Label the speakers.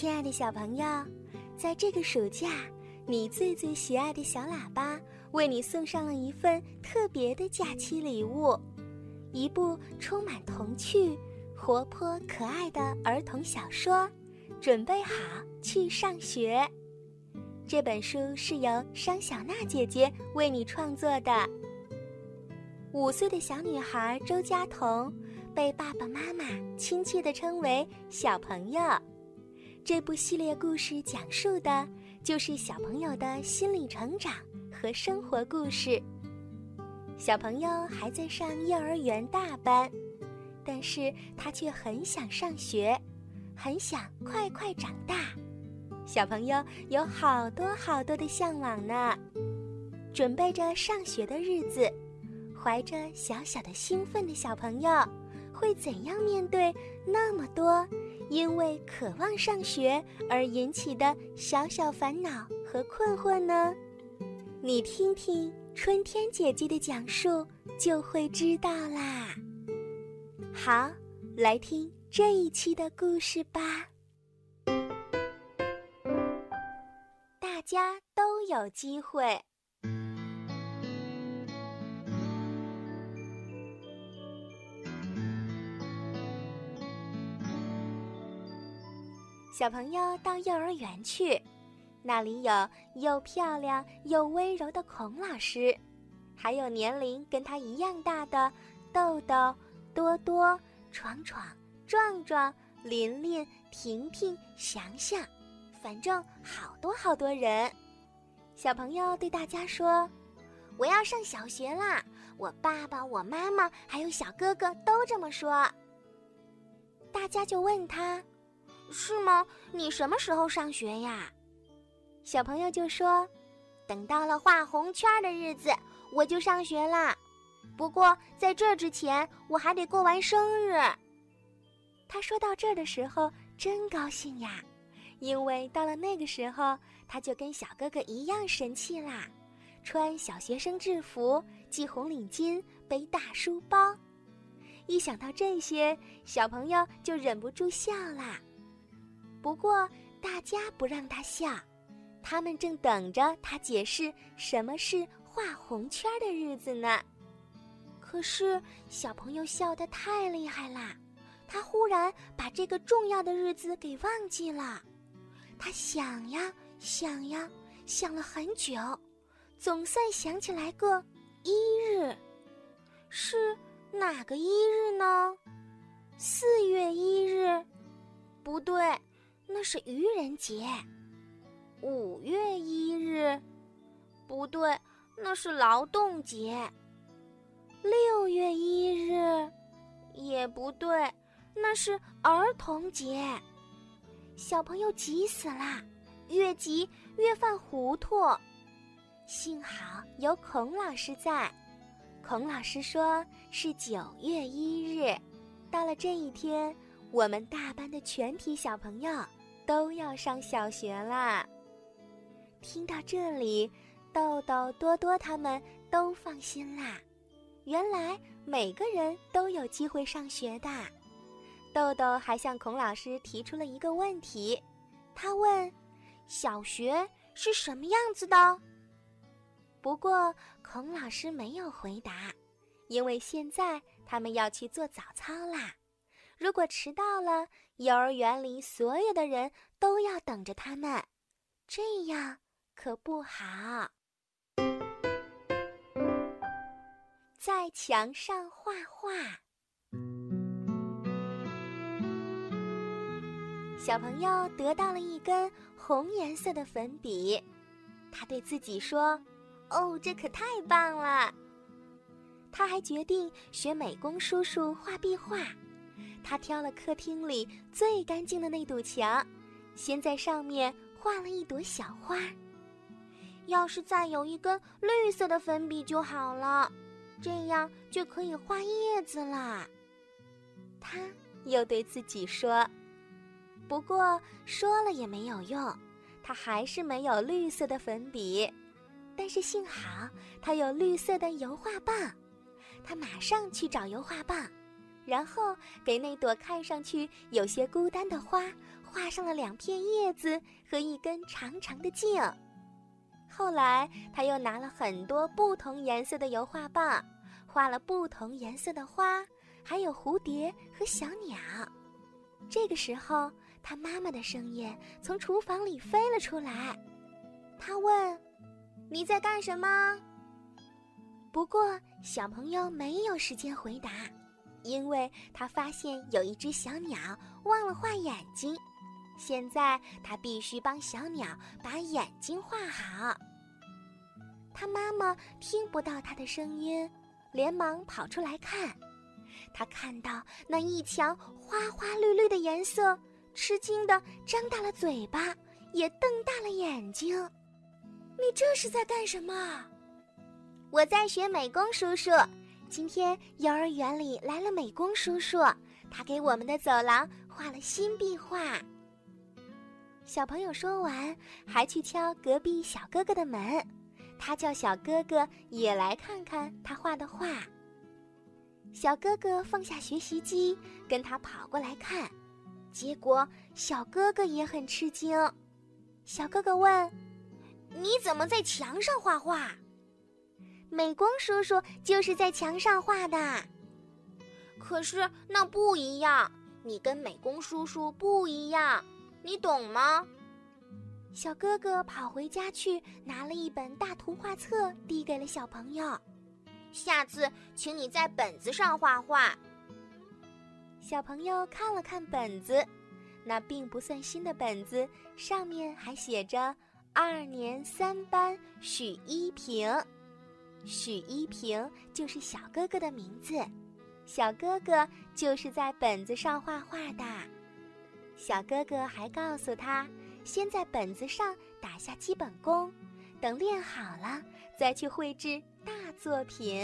Speaker 1: 亲爱的小朋友，在这个暑假，你最最喜爱的小喇叭为你送上了一份特别的假期礼物——一部充满童趣、活泼可爱的儿童小说。准备好去上学。这本书是由商小娜姐姐为你创作的。五岁的小女孩周佳彤被爸爸妈妈亲切地称为“小朋友”。这部系列故事讲述的就是小朋友的心理成长和生活故事。小朋友还在上幼儿园大班，但是他却很想上学，很想快快长大。小朋友有好多好多的向往呢。准备着上学的日子，怀着小小的兴奋的小朋友，会怎样面对那么多？因为渴望上学而引起的小小烦恼和困惑呢？你听听春天姐姐的讲述，就会知道啦。好，来听这一期的故事吧。大家都有机会。小朋友到幼儿园去，那里有又漂亮又温柔的孔老师，还有年龄跟他一样大的豆豆、多多、闯闯、壮壮、琳琳、婷婷、祥祥，反正好多好多人。小朋友对大家说：“我要上小学啦！”我爸爸、我妈妈还有小哥哥都这么说。大家就问他。是吗？你什么时候上学呀？小朋友就说：“等到了画红圈的日子，我就上学啦。不过在这之前，我还得过完生日。”他说到这儿的时候真高兴呀，因为到了那个时候，他就跟小哥哥一样神气啦，穿小学生制服，系红领巾，背大书包。一想到这些，小朋友就忍不住笑啦。不过，大家不让他笑，他们正等着他解释什么是画红圈的日子呢。可是，小朋友笑得太厉害啦，他忽然把这个重要的日子给忘记了。他想呀想呀，想了很久，总算想起来个一日，是哪个一日呢？四月一日？不对。那是愚人节，五月一日，不对，那是劳动节。六月一日，也不对，那是儿童节。小朋友急死啦，越急越犯糊涂。幸好有孔老师在，孔老师说是九月一日。到了这一天，我们大班的全体小朋友。都要上小学啦！听到这里，豆豆、多多他们都放心啦。原来每个人都有机会上学的。豆豆还向孔老师提出了一个问题，他问：“小学是什么样子的？”不过孔老师没有回答，因为现在他们要去做早操啦。如果迟到了，幼儿园里所有的人都要等着他们，这样可不好。在墙上画画，小朋友得到了一根红颜色的粉笔，他对自己说：“哦，这可太棒了！”他还决定学美工叔叔画壁画。他挑了客厅里最干净的那堵墙，先在上面画了一朵小花。要是再有一根绿色的粉笔就好了，这样就可以画叶子啦。他又对自己说：“不过说了也没有用，他还是没有绿色的粉笔。但是幸好他有绿色的油画棒，他马上去找油画棒。”然后给那朵看上去有些孤单的花画上了两片叶子和一根长长的茎。后来，他又拿了很多不同颜色的油画棒，画了不同颜色的花，还有蝴蝶和小鸟。这个时候，他妈妈的声音从厨房里飞了出来。他问：“你在干什么？”不过，小朋友没有时间回答，因为他发现有一只小鸟忘了画眼睛。现在他必须帮小鸟把眼睛画好。他妈妈听不到他的声音，连忙跑出来看。他看到那一墙花花绿绿的颜色，吃惊的张大了嘴巴，也瞪大了眼睛。你这是在干什么？我在学美工叔叔。今天幼儿园里来了美工叔叔，他给我们的走廊画了新壁画。小朋友说完，还去敲隔壁小哥哥的门，他叫小哥哥也来看看他画的画。小哥哥放下学习机，跟他跑过来看，结果小哥哥也很吃惊。小哥哥问：“你怎么在墙上画画？”美工叔叔就是在墙上画的。可是那不一样，你跟美工叔叔不一样。你懂吗？小哥哥跑回家去，拿了一本大图画册，递给了小朋友。下次请你在本子上画画。小朋友看了看本子，那并不算新的本子，上面还写着“二年三班许一平”。许一平就是小哥哥的名字，小哥哥就是在本子上画画的。小哥哥还告诉他，先在本子上打下基本功，等练好了再去绘制大作品。